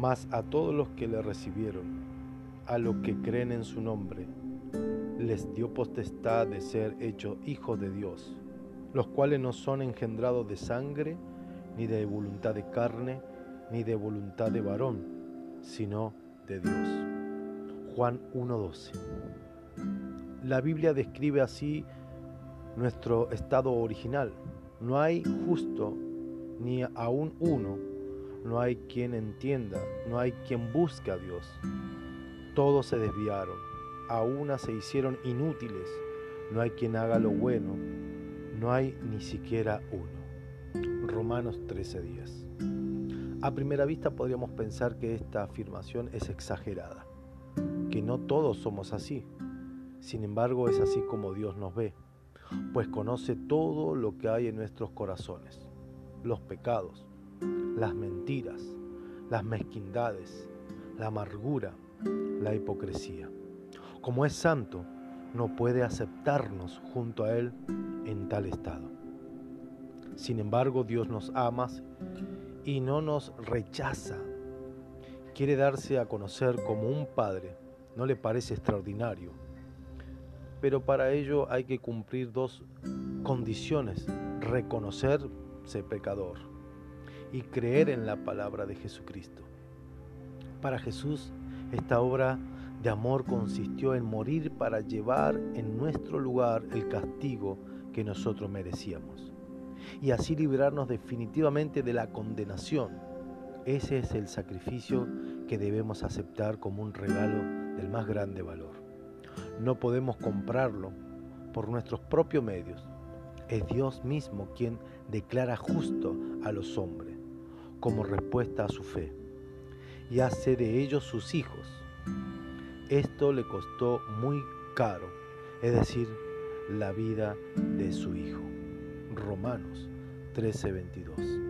Mas a todos los que le recibieron, a los que creen en su nombre, les dio potestad de ser hechos hijos de Dios, los cuales no son engendrados de sangre, ni de voluntad de carne, ni de voluntad de varón, sino de Dios. Juan 1.12. La Biblia describe así nuestro estado original. No hay justo ni aún uno, no hay quien entienda, no hay quien busque a Dios. Todos se desviaron, a una se hicieron inútiles, no hay quien haga lo bueno, no hay ni siquiera uno. Romanos 13:10. A primera vista podríamos pensar que esta afirmación es exagerada, que no todos somos así. Sin embargo, es así como Dios nos ve, pues conoce todo lo que hay en nuestros corazones, los pecados, las mentiras, las mezquindades, la amargura, la hipocresía. Como es santo, no puede aceptarnos junto a Él en tal estado. Sin embargo, Dios nos ama y no nos rechaza. Quiere darse a conocer como un Padre. ¿No le parece extraordinario? Pero para ello hay que cumplir dos condiciones. Reconocerse pecador y creer en la palabra de Jesucristo. Para Jesús, esta obra de amor consistió en morir para llevar en nuestro lugar el castigo que nosotros merecíamos y así librarnos definitivamente de la condenación. Ese es el sacrificio que debemos aceptar como un regalo del más grande valor. No podemos comprarlo por nuestros propios medios. Es Dios mismo quien declara justo a los hombres como respuesta a su fe y hace de ellos sus hijos. Esto le costó muy caro, es decir, la vida de su hijo. Romanos 13:22.